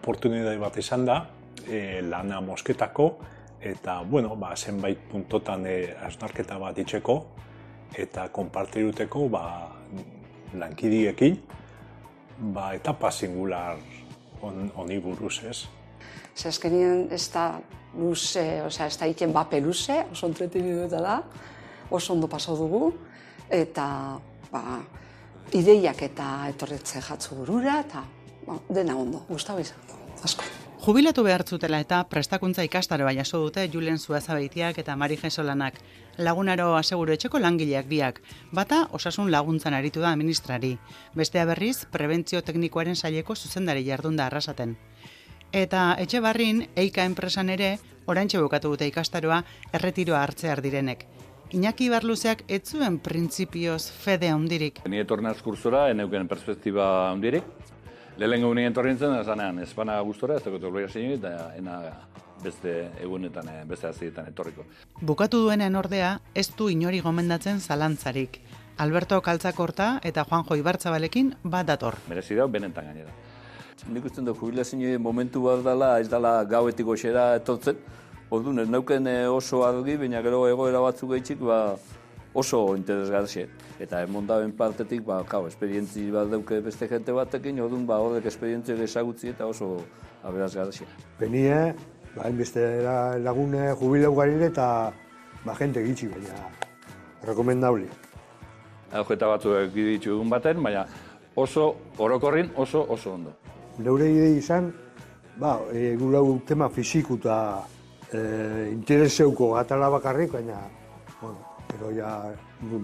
oportunidade bat izan da, e, lana mosketako, eta, bueno, ba, zenbait puntotan e, asnarketa bat itxeko, eta konpartiruteko, ba, lankidiekin, ba, etapa singular honi buruz ez. Ze azkenien ez da luze, osea, ez da iten bape luze, oso entretenidu eta da, oso ondo pasau dugu, eta ba, ideiak eta etorretze jatzu burura, eta ba, dena ondo, gustau izan, asko. Jubilatu behar zutela eta prestakuntza ikastaro bai jaso dute Julen Zuazabeitiak eta Mari Jesolanak. Lagunaro aseguru etxeko langileak biak. Bata osasun laguntzan aritu da administrari. Bestea berriz, prebentzio teknikoaren saileko zuzendari jardun da arrasaten. Eta etxe barrin, eika enpresan ere, oraintxe bukatu dute ikastaroa erretiroa hartzear direnek. Iñaki Barluzeak ez zuen printzipioz fede handirik. Ni etornaz kursora, eneuken perspektiba handirik, Lehen gaunean entorri nintzen, zanean, ez bana gustora, ez dakot obloia zein, eta ena beste egunetan, eh, beste azietan etorriko. Bukatu duenen ordea, ez du inori gomendatzen zalantzarik. Alberto Kaltzakorta eta Juanjo Ibartzabalekin bat dator. Merezi da, benetan gainera. Nik uste dut jubilazio momentu bat dela, ez dela gauetik goxera etortzen. Orduan, ez nauken eh, oso argi, baina gero egoera batzuk gaitxik, ba, oso interesgarxe. Eta emondaben partetik, ba, jau, esperientzi bat dauke beste jente batekin, odun, ba, horrek esperientzi esagutzi eta oso aberazgarxe. Benie, ba, beste lagune jubilau garire eta ba, jente gitxi, baina rekomendabli. Aujeta batzuek ditu egun baten, baina oso orokorrin oso oso ondo. Neure ide izan, ba, e, gulau tema fisiku eta e, intereseuko atala bakarrik, baina, bueno, Pero ya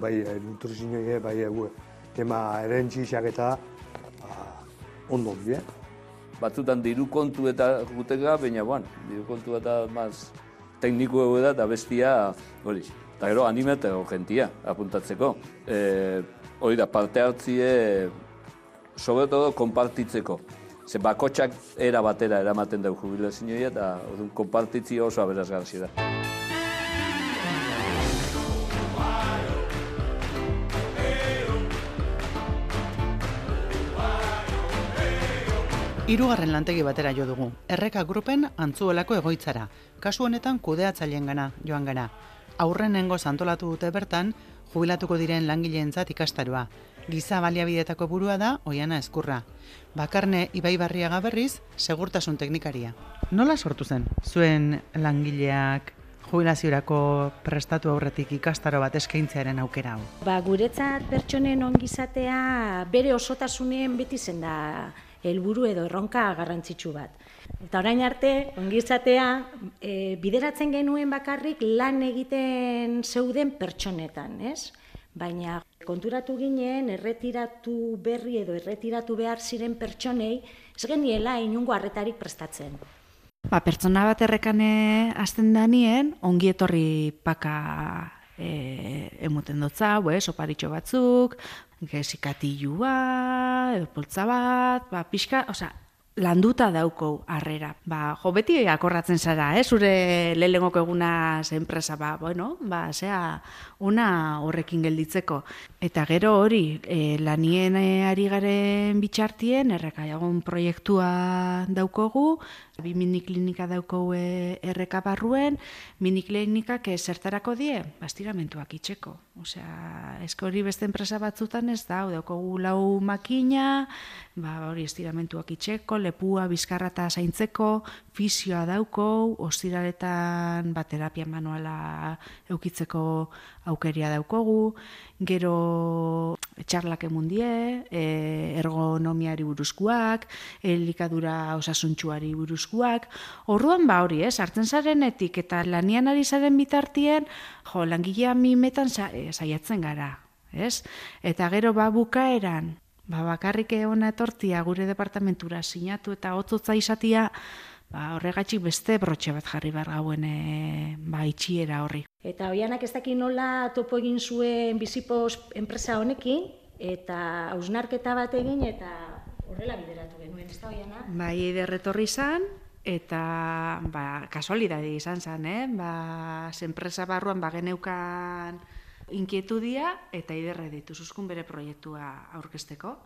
bai nutrizioa bai egu tema erentziak eta ba, ondo die. Batzutan diru kontu eta gutega, baina bon, diru kontu eta maz tekniko egu da, eta bestia hori. Eta gero anime eta gentia apuntatzeko. E, hori da, parte hartzie, sobre todo, konpartitzeko. Ze bakotxak era batera eramaten dugu jubilazioa eta konpartitzi oso aberazgarzi da. Hirugarren lantegi batera jo dugu. Erreka grupen antzuelako egoitzara. Kasu honetan kudeatzaileen gana, joan gara. Aurrenengo antolatu dute bertan, jubilatuko diren langileentzat ikastaroa. Giza baliabidetako burua da Oiana Eskurra. Bakarne Ibaibarriaga berriz, segurtasun teknikaria. Nola sortu zen zuen langileak jubilaziorako prestatu aurretik ikastaro bat eskaintzearen aukera hau? Ba, guretzat pertsonen ongizatea bere osotasunen beti zen da helburu edo erronka garrantzitsu bat. Eta orain arte, ongizatea, e, bideratzen genuen bakarrik lan egiten zeuden pertsonetan, ez? Baina konturatu ginen, erretiratu berri edo erretiratu behar ziren pertsonei, ez geniela inungo harretarik prestatzen. Ba, pertsona bat errekane hasten danien, ongi etorri paka e, emuten dutza, ez, oparitxo batzuk, gezikatilua, edo poltza bat, ba, pixka, oza, landuta dauko harrera. Ba, jo, beti akorratzen zara, eh? zure lehenengoko eguna enpresa, ba, bueno, ba, zea, una horrekin gelditzeko. Eta gero hori, e, lanien ari garen bitxartien, errekaiagon proiektua daukogu, bi miniklinika daukogu erreka barruen, miniklinikak zertarako die, bastiramentuak itxeko. Osea, esko hori beste enpresa batzutan ez da, daukogu lau makina, ba, hori estiramentuak itxeko, lepua, bizkarra eta zaintzeko, fisioa dauko, ostiraretan ba, terapia manuala eukitzeko aukeria daukogu, gero txarlak emundie, e, ergonomiari buruzkoak, elikadura osasuntxuari buruzkoak, orduan ba hori, ez, hartzen zarenetik eta lanian ari zaren bitartien, jo, langilea mimetan e, saiatzen gara, ez? Eta gero ba bukaeran, ba, bakarrik ona etortia gure departamentura sinatu eta otzotza izatia, ba, horregatxik beste brotxe bat jarri behar gauen e, ba, itxiera horri. Eta hoianak ez daki nola topo egin zuen bizipos enpresa honekin, eta hausnarketa bat egin, eta horrela bideratu genuen, ez da hoiana? Bai, derretorri izan, eta ba, kasualidade izan zen, eh? ba, enpresa barruan ba, geneukan Inkietudia eta iderre ditu zuzkun bere proiektua aurkezteko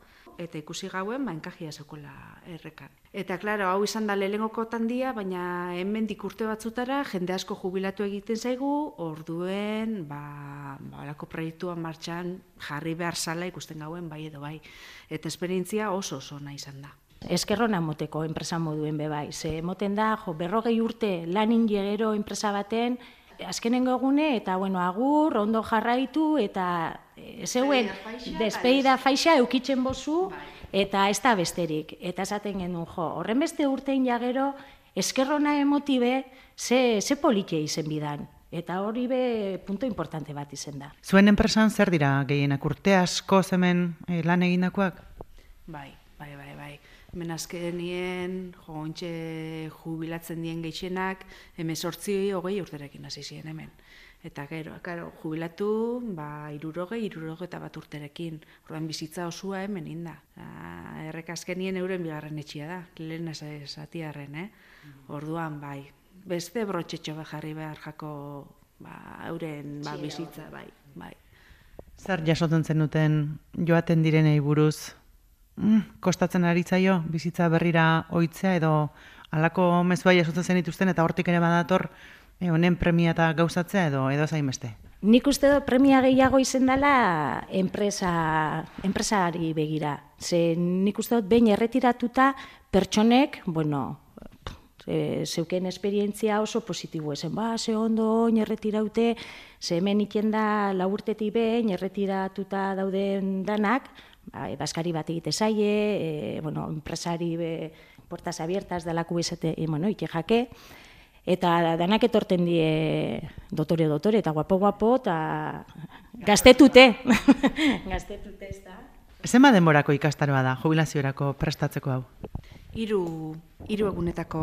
eta ikusi gauen ba enkajia zekola errekan. Eta claro, hau izan da lehenengoko tandia, baina hemendik urte batzutara jende asko jubilatu egiten zaigu, orduen ba ba holako proiektua martxan jarri behar sala ikusten gauen bai edo bai. Eta esperientzia oso oso ona izan da. Eskerrona moteko enpresa moduen be bai. Ze emoten da, jo, berrogei urte lanin jegero enpresa baten, azkenengo egune eta bueno, agur, ondo jarraitu eta e, zeuen despeida faixa eukitzen bozu eta ez da besterik. Eta esaten genuen jo, horren beste urtein jagero eskerrona emotibe ze, ze politia izen bidan. Eta hori be punto importante bat izen da. Zuen enpresan zer dira gehienak urte asko hemen eh, lan egindakoak? Bai, bai, bai, bai. Hemen azkenien, jo, ontxe jubilatzen dien gehienak, emezortzi hogei urterekin hasi ziren hemen. Eta gero, karo, jubilatu, ba, irurogei, irurogei eta bat urterekin. Orduan bizitza osua hemen inda. Errek azkenien euren bigarren etxia da, lehen esatiarren, eh? Orduan, bai, beste brotxetxo jarri behar jako, ba, euren ba, bizitza, bai, bai. Zer jasotzen zenuten joaten direnei buruz? Mm, kostatzen ari zaio bizitza berrira ohitzea edo halako mezua jasotzen zenituzten eta hortik ere badator e, honen premia eta gauzatzea edo edo zain beste. Nik uste dut premia gehiago izen dela enpresa, enpresari begira. Ze nik uste dut behin erretiratuta pertsonek, bueno, e, zeuken esperientzia oso positibo ezen, ba, ze ondo oin erretiraute, ze hemen iken da laburtetik behin erretiratuta dauden danak, baskari bat egite zaie, e, bueno, enpresari be, portas abiertas delaku bezate, e, bueno, ike jake, eta danak etorten die dotore dotore eta guapo guapo eta gaztetute. gaztetute ez da. Zema denborako ikastaroa da, jubilaziorako prestatzeko hau? Hiru hiru egunetako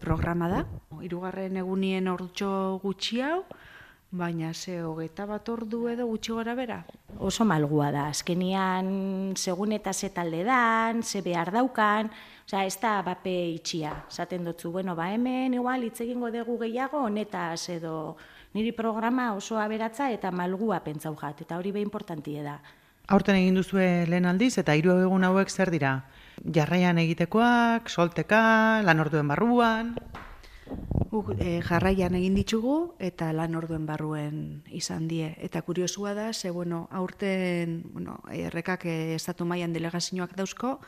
programa da. Hirugarren egunien ordutxo gutxi hau, baina ze hogeita bat ordu edo gutxi gora bera. Oso malgua da, azkenian segun eta ze talde dan, ze behar daukan, Osea, ez da bape itxia. Zaten dutzu, bueno, ba hemen, igual, hitz egingo dugu gehiago, honetaz edo niri programa oso aberatza eta malgua pentsau jat, eta hori be importantie da. Aurten egin duzue lehen aldiz eta hiru egun hauek zer dira? Jarraian egitekoak, solteka, lan orduen barruan... Guk e, jarraian egin ditugu eta lan orduen barruen izan die. Eta kuriosua da, ze bueno, aurten bueno, errekak eh, estatu mailan delegazioak dauzko,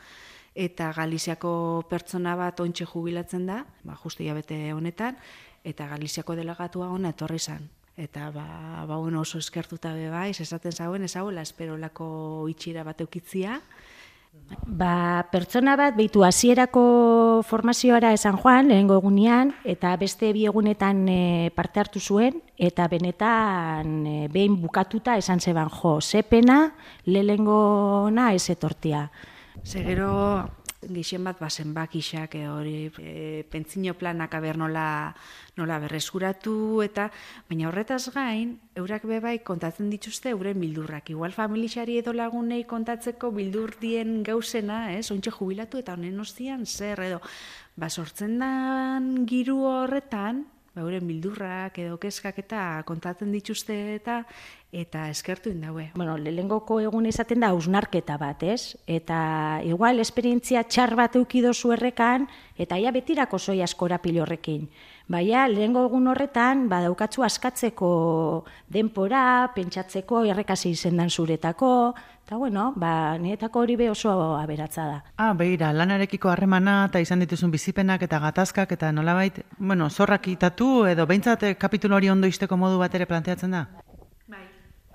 eta Galiziako pertsona bat ontxe jubilatzen da, ba, justu bete honetan, eta Galiziako delegatua ona etorri izan. Eta ba, ba bueno, oso eskertuta be bai, esaten zauen ez hau, esperolako itxira bat eukitzia. Ba, pertsona bat behitu hasierako formazioara esan joan, lehengo egunean, eta beste bi egunetan e, parte hartu zuen, eta benetan e, behin bukatuta esan zeban jo, zepena, lehengo na ez etortia. Segero gixen bat bazen bakixak e, hori e, pentsino planak aber nola, nola berreskuratu eta baina horretaz gain eurak bebai kontatzen dituzte euren bildurrak igual familixari edo lagunei kontatzeko bildur dien gauzena ez ontxe jubilatu eta honen ostian zer edo. Ba sortzen dan giru horretan ba, euren bildurrak edo kezkak eta kontatzen dituzte eta eta eskertu indaue. Bueno, lehengoko egun izaten da ausnarketa bat, ez? Eta igual esperientzia txar bat eukido errekan, eta ia betirako zoi askora pilorrekin. Baina, lehengo egun horretan, badaukatzu askatzeko denpora, pentsatzeko errekasi izendan zuretako, eta bueno, ba, niretako hori be oso aberatza da. Ah, behira, lanarekiko harremana eta izan dituzun bizipenak eta gatazkak eta nolabait, bueno, zorrak itatu edo behintzat kapitulu hori ondo izteko modu bat ere planteatzen da?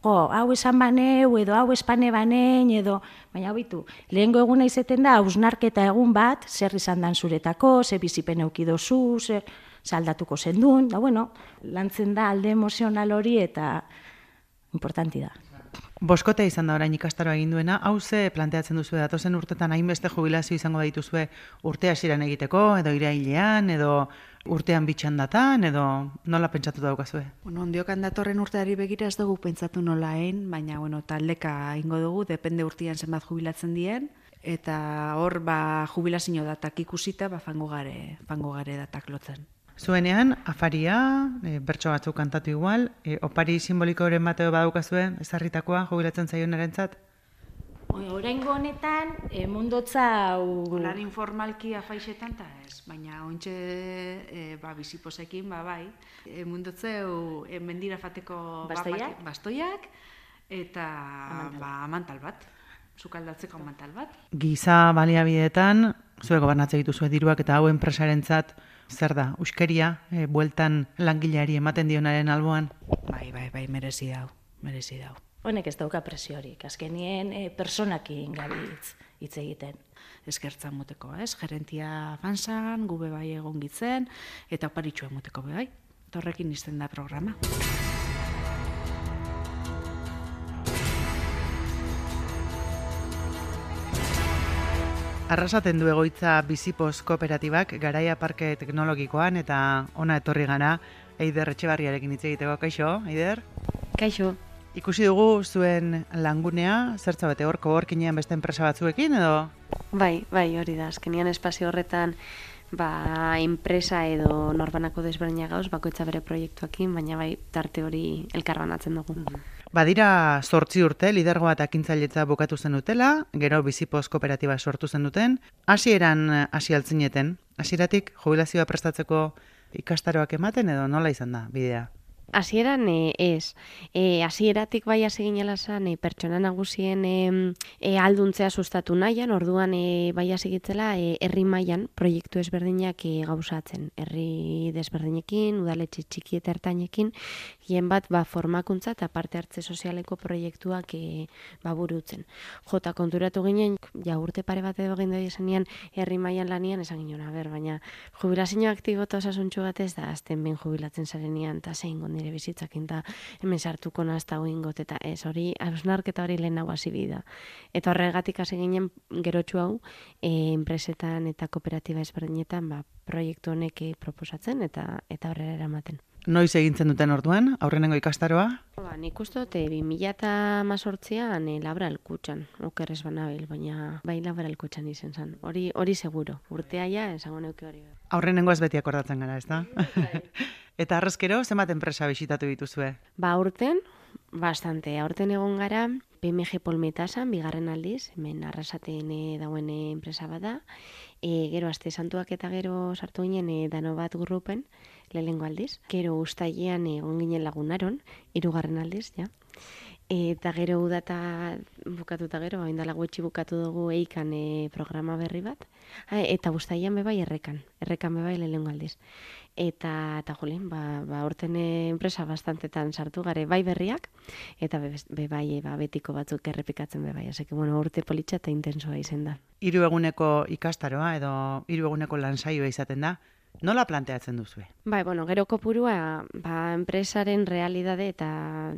jo, hau esan baneu, edo hau espane banein, edo, baina bitu, lehengo eguna izeten da, hausnarketa egun bat, zer izan dan zuretako, ze bizipen eukidozu, zer saldatuko zendun, da bueno, lantzen da alde emozional hori eta importanti da. Boskote izan da orain ikastaroa egin duena, hau ze planteatzen duzu datozen urtetan hainbeste jubilazio izango dituzue urtea ziren egiteko, edo irailean, edo urtean bitxan datan, edo nola pentsatu daukazue? Bueno, ondiokan datorren urteari begira ez dugu pentsatu nola ein, baina bueno, taldeka ingo dugu, depende urtean zenbat jubilatzen dien, eta hor ba, jubilazio datak ikusita, ba, fango gare, fango gare datak lotzen. Zuenean, afaria, e, bertso batzuk kantatu igual, e, opari simbolikoren bateo badaukazue, ezarritakoa, jubilatzen zaionarentzat? Oraingo honetan, e, mundotza hau... Lan informalki afaixetan eta ez, baina ontxe e, ba, biziposekin, ba, bai, e, mundotzeu e, mendira fateko Bastoiak? bapak- bastoiak eta ba, amantal bat, sukaldatzeko amantal bat. Giza baliabideetan, zuek gobernatze dituzue diruak eta hau enpresarentzat zer da, uskeria, e, bueltan langileari ematen dionaren alboan? Bai, bai, bai, merezi dau, merezi dau. Honek ez dauka presiorik, azkenien e, personakin gabitz hitz egiten. Eskertzan moteko, ez? Gerentia fansan, gube bai egon gitzen, eta oparitxua moteko bai. Eta horrekin izten da programa. Arrasaten du egoitza Bizipos kooperatibak garaia parke teknologikoan eta ona etorri gara Eider Etxebarriarekin hitz egiteko, kaixo, Eider? Kaixo, Ikusi dugu zuen langunea, zertza bete hor, koworkinean beste enpresa batzuekin edo? bai, bai, hori da, azkenian espazio horretan ba, enpresa edo norbanako desberdina gauz, bakoitza bere proiektuakin, baina bai, tarte hori elkarbanatzen dugu. Badira zortzi urte, lidergoa eta ekintzailetza bukatu zen dutela, gero Bizipos kooperatiba sortu zen duten, hasieran eh, hasi altzineten, hasieratik jubilazioa prestatzeko ikastaroak ematen edo nola izan da bidea? Hasieran e, ez. E, hasieratik bai hasi ginela zan, e, pertsona nagusien e, e, alduntzea sustatu nahian, orduan e, bai hasi gitzela e, herri mailan proiektu ezberdinak e, gauzatzen. Herri desberdinekin, udaletxe txiki eta ertainekin, hien bat ba, formakuntza eta parte hartze sozialeko proiektuak e, ba, burutzen. Jota konturatu ginen, ja urte pare bat edo egin doi esanean, herri mailan lanian esan ginen, ber, baina jubilazio aktibo eta osasuntxu bat ez da, azten ben jubilatzen zarenean, eta zein nire bizitzakin, eta hemen sartuko nazta ingot, eta ez hori, hausnarketa hori lehen hau hasi bida. Eta horregatik hasi ginen gerotxu hau, e, enpresetan eta kooperatiba ezberdinetan, ba, proiektu honek eh, proposatzen eta eta horrela eramaten. Noiz egintzen duten orduan, aurrenengo ikastaroa? Ba, nik uste dut, e, 2018an e, laboral kutxan, okerrez banabil, baina bai laboral kutxan izen zen. Hori, hori seguro, urtea ja, esango neuke hori. Aurrenengo ez beti akordatzen gara, ez da? eta arrezkero, zenbat enpresa bisitatu dituzue? Ba, aurten, bastante, aurten egon gara, PMG Polmetasan, bigarren aldiz, hemen arrasaten e, dauen enpresa bada, e, gero aste santuak eta gero sartu ginen e, dano bat grupen, lehengo aldiz, gero ustailean egon ginen lagunaron, hirugarren aldiz, ja. Eta gero udata bukatuta gero, hain dala gutxi bukatu dugu eikan e, programa berri bat. Ah, eta ustailean bebai errekan, errekan bebai lehengo aldiz. Eta, eta jolin, ba, ba orten eh, enpresa bastantetan sartu gare bai berriak, eta be, be bai e, ba, betiko batzuk errepikatzen bebai. Oseke, bueno, urte politxa eta intensoa izen da. Hiru eguneko ikastaroa edo hiru eguneko lansaioa izaten da. Nola planteatzen duzue? Bai, bueno, gero kopurua, ba, enpresaren realidade eta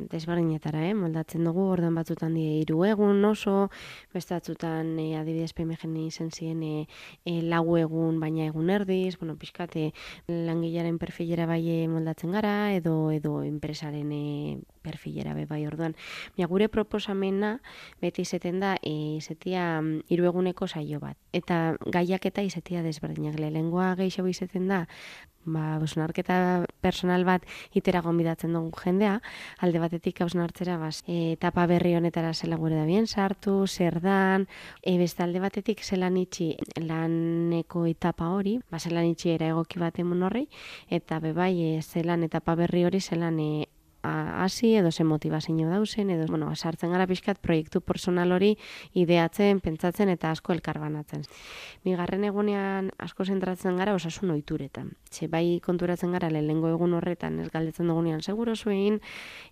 desberdinetara, eh, moldatzen dugu, orduan batzutan die hiru egun oso, beste batzutan e, adibidez PMGN izen ziren e, e, lau egun baina egun erdiz, bueno, pixkate langilaren perfilera bai e, moldatzen gara, edo edo enpresaren e, perfilera be bai orduan. Baina gure proposamena beti izeten da e, izetia mm, hiru eguneko saio bat. Eta gaiak eta izetia desberdinak lehengoa gehiago izeten da ba, hausnarketa personal bat itera gonbidatzen dugu jendea, alde batetik hausnartzera bas, etapa berri honetara zela gure da bien sartu, zer dan, e, beste alde batetik zelan itxi laneko etapa hori, ba, zelan itxi era egoki bat emun horri, eta bebai e, zelan etapa berri hori zelan e, hasi edo ze motivazio dausen edo bueno, sartzen gara pixkat proiektu personal hori ideatzen, pentsatzen eta asko elkarbanatzen. Bigarren egunean asko zentratzen gara osasun ohituretan. Ze bai konturatzen gara lehengo egun horretan ez galdetzen dugunean seguro zuein,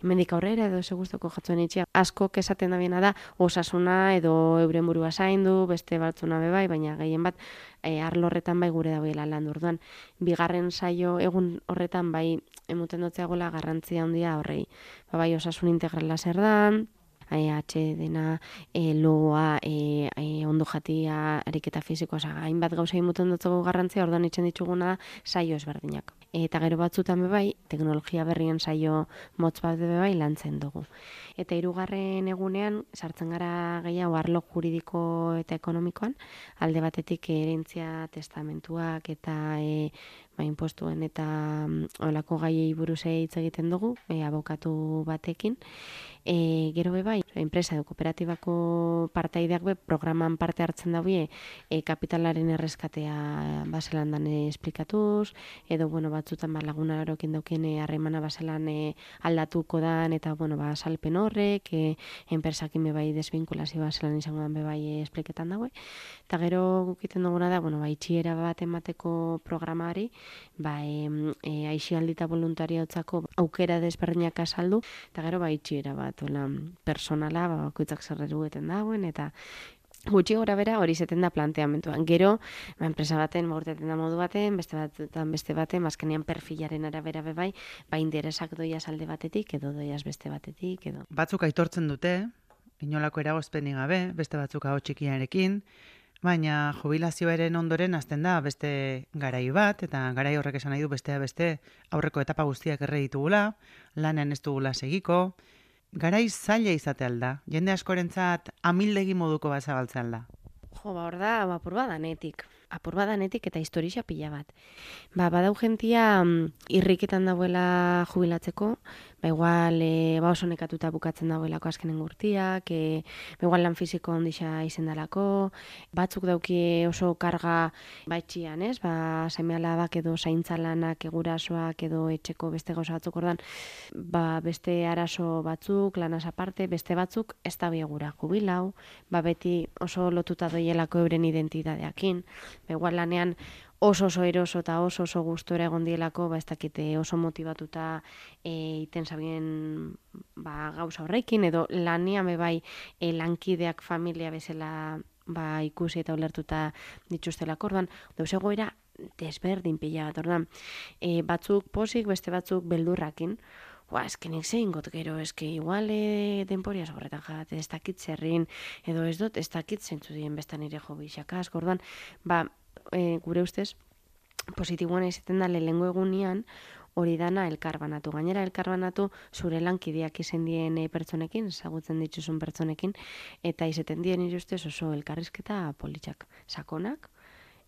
hemendik aurrera edo ze gustoko jatzuen itxia. Asko esaten da da osasuna edo euren burua zaindu, beste batzuna be bai, baina gehien bat e, arlo horretan bai gure dagoela lan orduan. Bigarren saio egun horretan bai emuten dutzeagola garrantzia handia horrei. Ba, bai osasun integrala zer dan, AEH dena, e, loa, e, e, ondo jatia, ariketa fizikoa, oza, hainbat gauza imuten dutzugu garrantzia, orduan itxen dituguna saio ezberdinak. Eta gero batzutan bebai, teknologia berrien saio motz bat bebai lantzen dugu. Eta hirugarren egunean, sartzen gara gehiago arlo juridiko eta ekonomikoan, alde batetik erentzia testamentuak eta e, ba, impostuen eta mm, olako gaiei buruz hitz egiten dugu, e, abokatu batekin. E, gero be bai, enpresa edo kooperatibako partaideak be programan parte hartzen daue e, kapitalaren erreskatea baselandan esplikatuz, edo bueno, batzutan ba, laguna erokin daukien harremana baselan e, aldatuko dan, eta bueno, ba, salpen horrek, e, enpresakin be bai desvinkulazio baselan izango dan be bai e, espliketan daue. Eta gero gukiten duguna da, bueno, ba, itxiera bat emateko programari, ba, e, e, aixialdi eta voluntariautzako aukera desberdinak azaldu, eta gero ba, itxiera bat bat, ola, personala, ba, bakoitzak zerreru eten dagoen, eta gutxi gora bera hori zeten da planteamentuan. Gero, ba, enpresa baten, maurteten da modu baten, beste batetan beste baten, mazkenean perfilaren arabera bebai, ba, interesak doiaz alde batetik, edo doiaz beste batetik, edo. Batzuk aitortzen dute, inolako eragozpenik gabe, beste batzuk hau txikiarekin, Baina jubilazioaren ondoren azten da beste garai bat, eta garai horrek esan nahi du bestea beste aurreko etapa guztiak erre ditugula, lanen ez dugula segiko, Garai zaila izate alda, jende askorentzat amildegi moduko bat zabaltzen da. Jo, ba, hor da, apur badanetik. Apur badanetik eta historia pila bat. Ba, badau gentia mm, irriketan dauela jubilatzeko, ba igual e, ba oso nekatuta bukatzen dagoelako azkenen gurtiak, e, ba igual lan fisiko ondisa izendalako, batzuk dauki oso karga baitxian, ez? Ba, semeala bak edo zaintza lanak egurasoak edo etxeko beste gauza batzuk ordan, ba, beste araso batzuk, lanas aparte, beste batzuk ez da biegura jubilau, ba, beti oso lotuta doielako euren identitateakin, igual lanean oso oso eroso eta oso oso gustora egon dielako, ba ez dakite oso motivatuta e, iten sabien ba, gauza horrekin, edo lania me bai e, lankideak familia bezala ba, ikusi eta ulertuta dituztelako, orduan, dauz egoera desberdin pila bat, orduan, e, batzuk posik, beste batzuk beldurrakin, Ba, eskenik zein got gero, eske igual e, denporia sobretan jat, ez dakit zerrin, edo ez dut, ez dakit zentzu dien bestan ere jo bixaka, orduan, ba, e, gure ustez, positiboan izaten da lehengo egunean, hori dana elkarbanatu. Gainera elkarbanatu zure lankideak izen dien e, pertsonekin, ezagutzen dituzun pertsonekin, eta izaten dien ustez oso elkarrizketa politxak. Sakonak,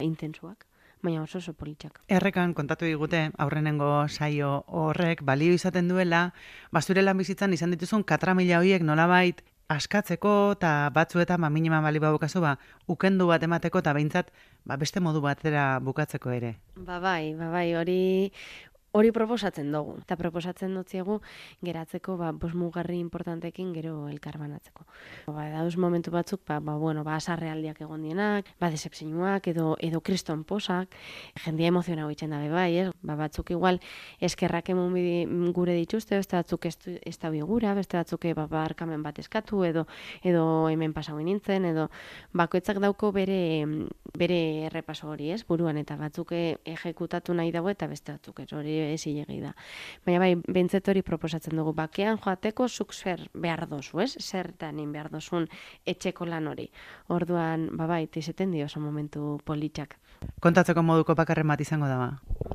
intensuak, baina oso oso politxak. Errekan kontatu digute, aurrenengo saio horrek, balio izaten duela, basure lan bizitzan izan dituzun katramila horiek nolabait askatzeko eta batzuetan ba minima bali babukazu ba ukendu bat emateko eta beintzat ba beste modu batera bukatzeko ere. Ba bai, ba bai, hori hori proposatzen dugu. Eta proposatzen dutziegu geratzeko ba, bos mugarri importantekin gero elkarbanatzeko. Ba, dauz momentu batzuk, ba, ba, bueno, ba, asarrealdiak egon dienak, ba, decepzioak edo, edo kriston posak, jendia emoziona hoitzen dabe bai, ez? Ba, batzuk igual eskerrak emun gure dituzte, beste batzuk ez da gura, beste batzuk ba, barkamen bat eskatu, edo edo hemen pasau nintzen, edo bakoitzak dauko bere bere errepaso hori, ez? Buruan, eta batzuk ejekutatu nahi dago, eta beste batzuk ez hori ezilegi da. Baina bai, bentzet hori proposatzen dugu, bakean joateko zuk zer behar dozu, ez? Zer tanin behar dozun etxeko lan hori. Orduan, ba bai, tizeten dio oso momentu politxak. Kontatzeko moduko bakarren bat izango da ba?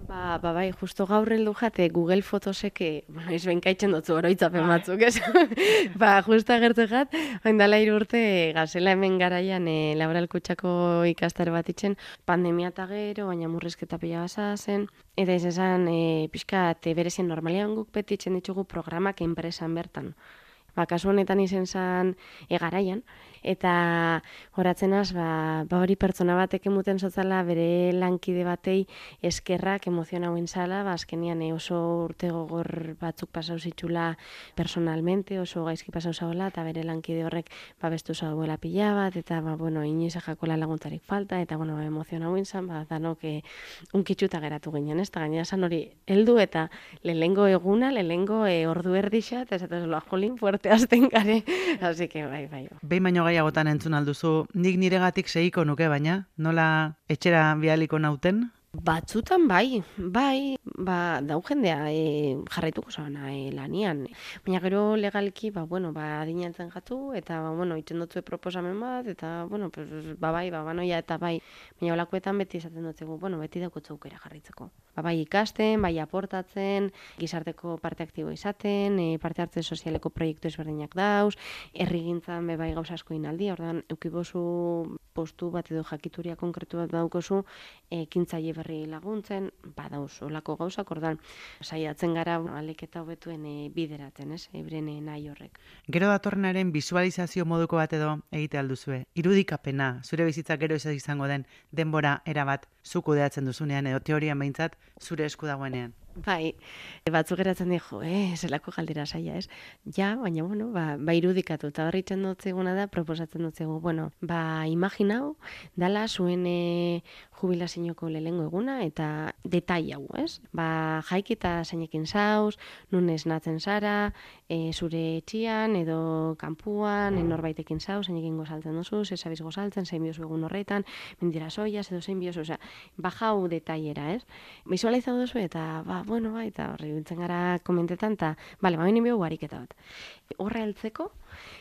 Ba, ba bai, justo gaur heldu jate Google Photoseke, bueno, ez benkaitzen dutzu oroitzapen batzuk, ez? ba, justo agertu jat, oindala irurte gazela hemen garaian e, laboral kutsako ikastar bat itzen, pandemia eta gero, baina murrizketa pila basa zen, eta ez esan, e, pixka, te berezien normalian guk petitzen ditugu programak enpresan bertan. Ba, kasu honetan izen zen egaraian, eta horatzen az, ba, ba hori pertsona batek emuten sotzala bere lankide batei eskerrak emoziona hauen zala, ba, azkenian e, oso urte gogor batzuk pasau zitxula personalmente, oso gaizki pasau zaula, eta bere lankide horrek ba, bestu zauela pila bat, eta ba, bueno, inoiz jakola laguntarik falta, eta bueno, ba, emoziona hauen zan, ba, danok e, unkitxuta geratu ginen, ez, eta gainera zan hori heldu eta lehengo eguna, lehengo e, ordu erdixa, eta ez da jolin fuerte azten gare, así que bai, bai. Behin baino gehiagotan entzun alduzu, nik niregatik segiko nuke baina, nola etxera bialiko nauten? Batzutan bai, bai, ba, dau jendea e, jarraituko zauna e, lanian. Baina gero legalki, ba, bueno, ba, adinantzen gatu, eta, ba, bueno, itzen dutzu proposamen bat, eta, bueno, pues, ba, bai, ba, banoia, eta bai, baina olakoetan beti esaten dutzegu, bueno, beti daukotzu aukera jarraitzeko. Ba, bai ikasten, bai aportatzen, gizarteko parte aktibo izaten, e, parte hartze sozialeko proiektu ezberdinak dauz, herrigintzan be bai gauza asko inaldi, ordan eukibozu postu bat edo jakituria konkretu bat daukozu, ekintzaile berri laguntzen, badauz olako gauzak, ordan saiatzen gara aleketa hobetuen e, bideratzen, ez? Ebren e, nahi horrek. Gero datorrenaren visualizazio moduko bat edo egite alduzue. Irudikapena, zure bizitza gero ez izango den denbora erabat zuk kudeatzen duzunean edo teorian behintzat zure esku dagoenean. Bai, batzuk geratzen di, jo, eh, zelako galdera saia, ez? Ja, baina, bueno, ba, ba irudikatu, eta horri txen dutzeguna da, proposatzen dutzegu, bueno, ba, imaginau, dala zuen e, jubilazinoko lehengo eguna, eta detai hau, ez? Ba, jaik eta zeinekin zauz, nun natzen zara, e, zure etxian, edo kanpuan, mm. norbaitekin zauz, zeinekin gozaltzen duzu, zezabiz gozaltzen, zein biozu egun horretan, mendira soiaz, edo zein biozu, osea, ba, jau detaiera, ez? Visualizatu duzu, eta, ba, bueno, bai, eta horri gara komentetan, eta, bale, ba, bine ariketa bat. Horra heltzeko,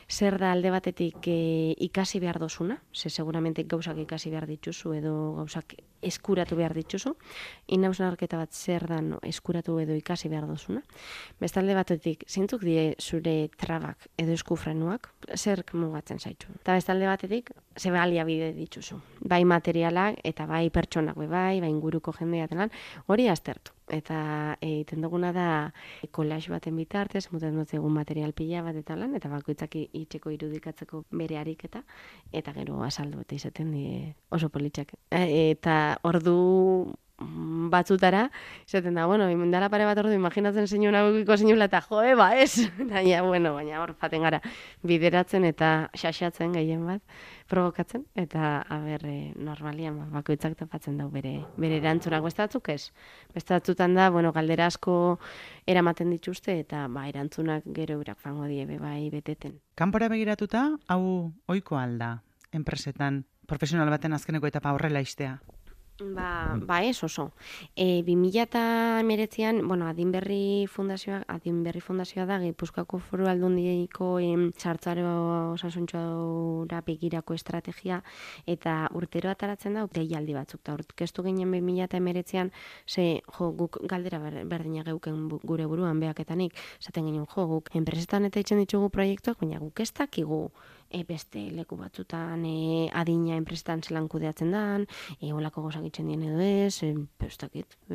zer da alde batetik e, ikasi behar dozuna, ze seguramente gauzak ikasi behar dituzu edo gauzak eskuratu behar dituzu, inauzun bat zer da no, eskuratu edo ikasi behar dozuna. Beste alde batetik, zintzuk die zure trabak edo eskufrenuak, zer mugatzen zaitu. Eta beste alde batetik, ze balia bide dituzu. Bai materialak eta bai pertsonak bai, bai inguruko jendea hori aztertu eta egiten duguna da kolax baten bitartez, muten dut egun material pila bat eta lan, eta bakoitzak itxeko irudikatzeko bere ariketa, eta gero asaldu eta izaten die oso politxak. E, eta ordu batzutara, esaten da, bueno, imendala pare bat ordu, imaginatzen zeinu nabukiko zeinu eta joe, ba, ez? Baina, bueno, baina hor faten gara bideratzen eta xaxatzen gehien bat, provokatzen, eta, a ber, eh, normalian, ba, bakoitzak topatzen dau bere, bere erantzunak, beste batzuk ez? Beste batzutan da, bueno, galdera asko eramaten dituzte, eta, ba, erantzunak gero urak fango die, bai, beteten. Kanpora begiratuta, hau oiko alda, enpresetan, profesional baten azkeneko etapa horrela istea? Ba, ba ez oso. E, 2000 eta emeretzean, bueno, Adinberri Fundazioa, Adinberri Fundazioa da, Gipuzkoako foru aldundieko sartzaro osasuntxoa begirako estrategia, eta urtero ataratzen da, deialdi batzuk, eta urtekestu ginen 2000 eta emeretzean, ze, jo, guk galdera berdina geuken gure buruan beaketanik, zaten ginen, jo, guk enpresetan eta itxen ditugu proiektuak, baina guk ez dakigu e, beste leku batzutan e, adina enprestan zelan kudeatzen dan, e, olako gozak itzen dien edo ez, e.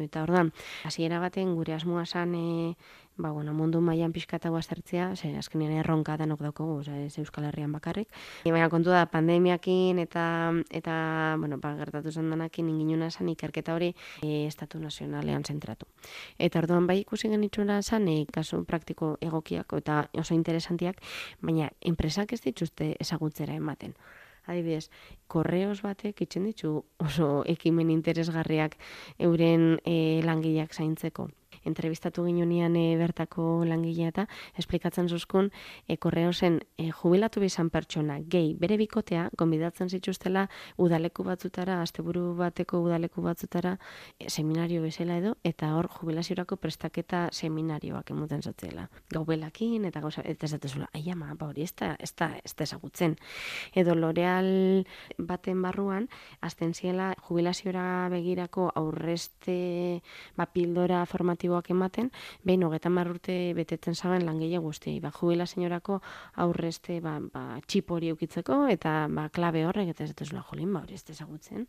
Eta ordan, hasiera baten gure asmoa san e, ba, bueno, mundu mailan pixkata aztertzea, ze azkenean erronka danok daukogu, oza, ez Euskal Herrian bakarrik. E, baina kontu da, pandemiakin eta, eta bueno, ba, gertatu zen danakin inginuna zen ikerketa hori e, Estatu Nazionalean zentratu. Eta orduan bai ikusi genitzuna zen, e, kasu praktiko egokiak eta oso interesantiak, baina enpresak ez dituzte ezagutzera ematen adibidez, korreos batek itzen ditu oso ekimen interesgarriak euren e, langileak zaintzeko entrevistatu ginunian e, bertako langilea eta esplikatzen zuzkun e, korreo zen e, jubilatu bizan pertsona gehi bere bikotea gonbidatzen zituztela udaleku batzutara, asteburu bateko udaleku batzutara e, seminario bezala edo eta hor jubilaziorako prestaketa seminarioak emuten zatzela. Gaubelakin eta gauza, eta ez datuzula, ai ama, ba hori ez da, ez da, ez da ezagutzen. Edo L'Oreal baten barruan, azten ziela jubilaziora begirako aurreste ba, pildora formatibo positiboak ematen, behin hogetan urte betetzen zaben langile guztiei. Ba, juela señorako aurrezte ba, ba, txip hori eukitzeko eta ba, klabe horrek eta ez dut zula jolin, ba, hori ez dezagutzen.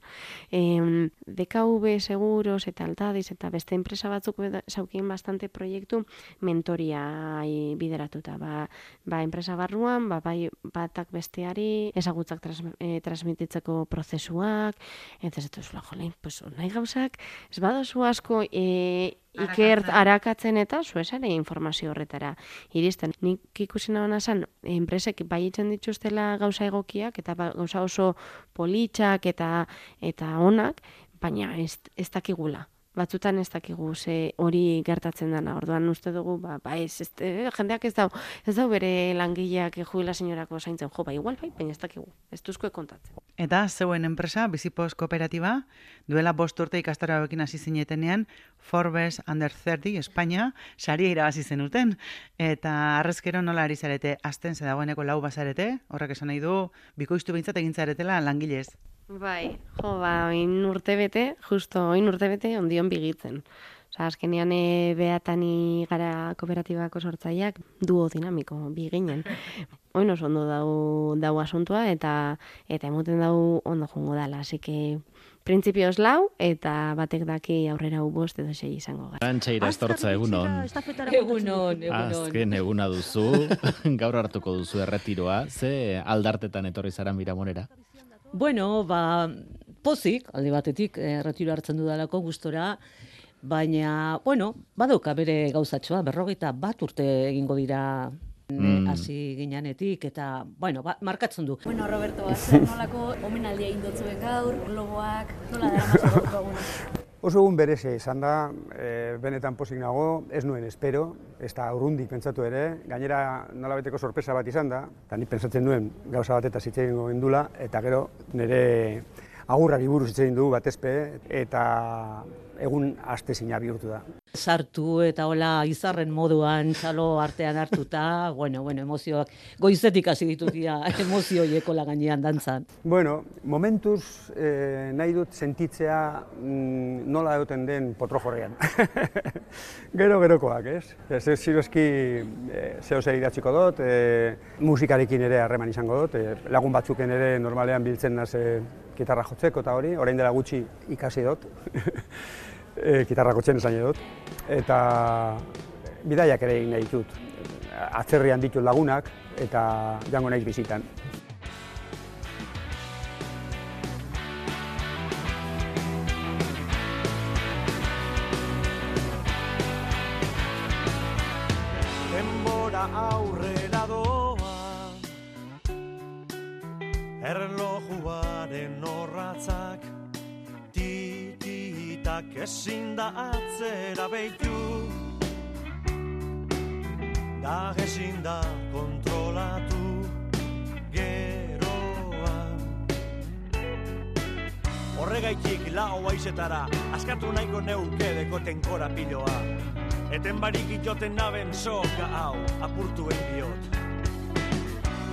E, DKV seguros eta altadiz eta beste enpresa batzuk zaukien bastante proiektu mentoria bideratuta. Ba, ba, enpresa barruan, ba, bai, batak besteari ezagutzak tras, e, transmititzeko prozesuak, eta ez dut zula jolin, pues, nahi gauzak, ez badozu asko e, Iker arakatzen eta zuesare informazio horretara iristen. Nik ikusi nabana zan, enpresek bai itzen dituztela gauza egokiak eta ba, gauza oso politxak eta eta onak, baina ez, ez dakigula. Batzutan ez dakigu ze hori gertatzen dana. Orduan uste dugu, ba, ba ez, ez, jendeak ez dau, ez dau bere langileak juila senyorako zaintzen jo, ba igual bai, baina ez dakigu. Ez duzko kontatzen. Eta zeuen enpresa, Bizipos Kooperatiba, duela bost urte ikastaro hauekin hasi zinetenean, Forbes Under 30 Espainia, sari irabazi zenuten. Eta arrezkero nola ari zarete, azten ze dagoeneko lau bazarete, horrek esan nahi du, bikoiztu bintzat egin zaretela langilez. Bai, jo, ba, oin urte bete, justo oin urte bete, ondion bigitzen. Osa, azkenean e, behatani gara kooperatibako sortzaileak duo dinamiko, bi ginen. Oin oso ondo dau, dau asuntua eta eta emoten dau ondo jongo dala, así que printzipioz lau eta batek daki aurrera u bost edo sei izango gara. Arantxaira estortza egunon. Egunon, egunon. Azken eguna duzu, gaur hartuko duzu erretiroa, ze aldartetan etorri zara miramonera? Bueno, ba, pozik, alde batetik, eh, retiro hartzen dudalako gustora, baina, bueno, badauka bere gauzatxoa, berrogeita bat urte egingo dira Mm. hasi ginenetik eta bueno, ba, markatzen du. Bueno, Roberto, zer nolako omenaldia indotzuen gaur, logoak, nola da gaurko eguna? Oso egun berezia izan da, e, benetan pozik nago, ez nuen espero, ez da urrundik pentsatu ere, gainera nolabeteko sorpresa bat izan da, eta ni pentsatzen nuen gauza bat eta zitzen gendula, eta gero nire agurrari buruz hitz egin dugu batezpe, eta egun aste bihurtu da. Sartu eta hola izarren moduan txalo artean hartuta, bueno, bueno, emozioak goizetik hasi ditut dira emozio hieko gainean dantzan. Bueno, momentuz eh, nahi dut sentitzea mm, nola egoten den potrojorrean. Gero gerokoak, ez? Ez ez ziroski eh, zeo zer idatziko dut, eh, musikarekin ere harreman izango dut, eh, lagun batzuken ere normalean biltzen naz eh, gitarra jotzeko eta hori, orain dela gutxi ikasi dut, e, gitarra jotzen esan dut, eta bidaiak ere egin nahi ditut. Atzerrian ditut lagunak eta jango naiz bizitan. Denbora aurrera ezin da atzera behitu Da ezin da kontrolatu Geroa Horregaitik lau aizetara Askatu nahiko neuke dekoten korapiloa Eten barik itoten naben soka hau apurtuen biot.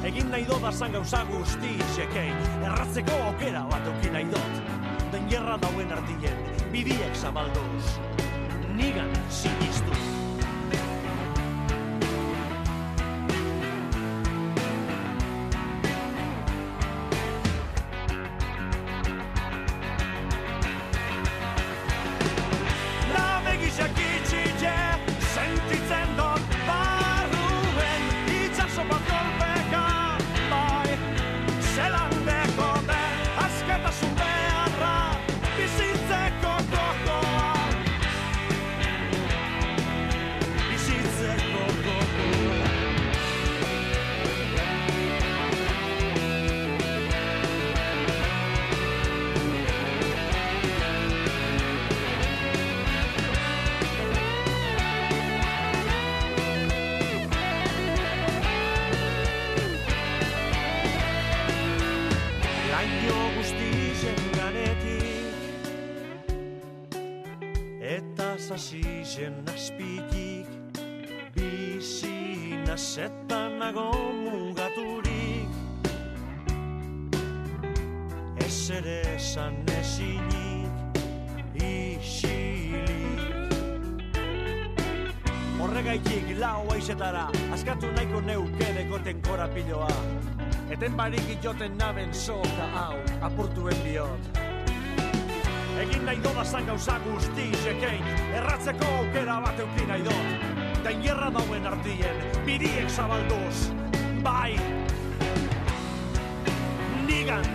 Egin nahi dut azan gauza guzti isekein, erratzeko aukera bat auki nahi dut. Den gerra dauen ardien, bidiek zabalduz, nigan sinistu. La Ez ere esan ezinik Isilik Horregaitik lau aizetara Askatu nahiko neuke dekoten korapiloa Eten barik itoten naben soka hau apurtuen bihot. Egin nahi dodazan gauza guzti izekein, erratzeko aukera bat euki nahi dut. Den gerra dauen ardien, biriek zabalduz, bai, nigan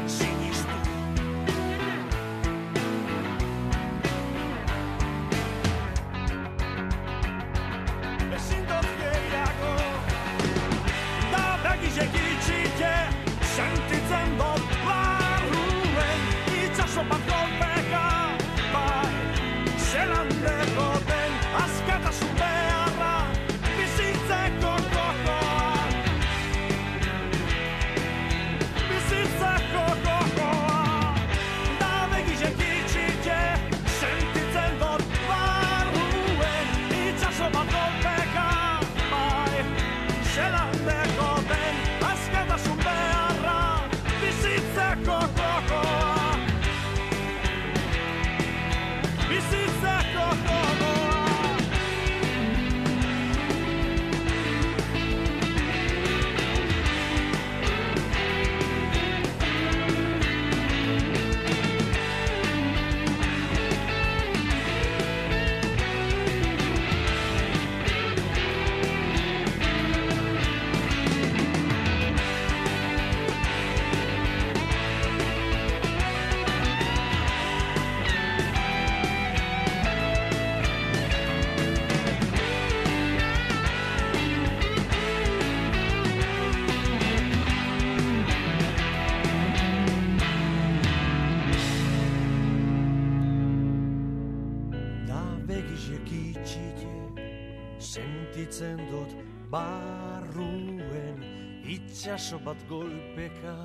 Sentitzen dut barruen Itxaso bat golpeka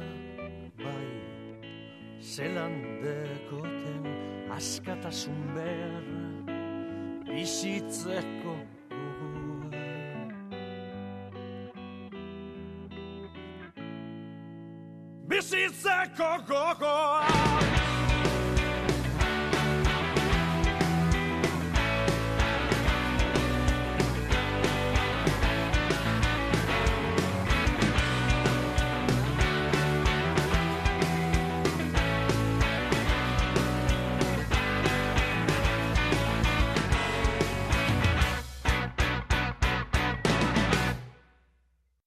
Bai Zelan dekoten Askatasun behar Bizitzeko. Bizitzeko gogoa